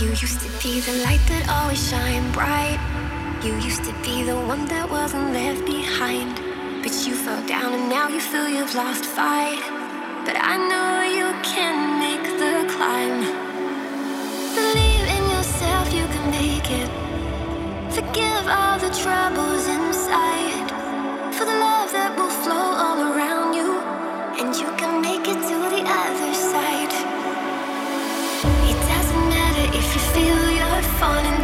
You used to be the light that always shined bright. You used to be the one that wasn't left behind. But you fell down and now you feel you've lost fight. But I know you can make the climb. Believe in yourself, you can make it. Forgive all the troubles inside. For the love that will flow falling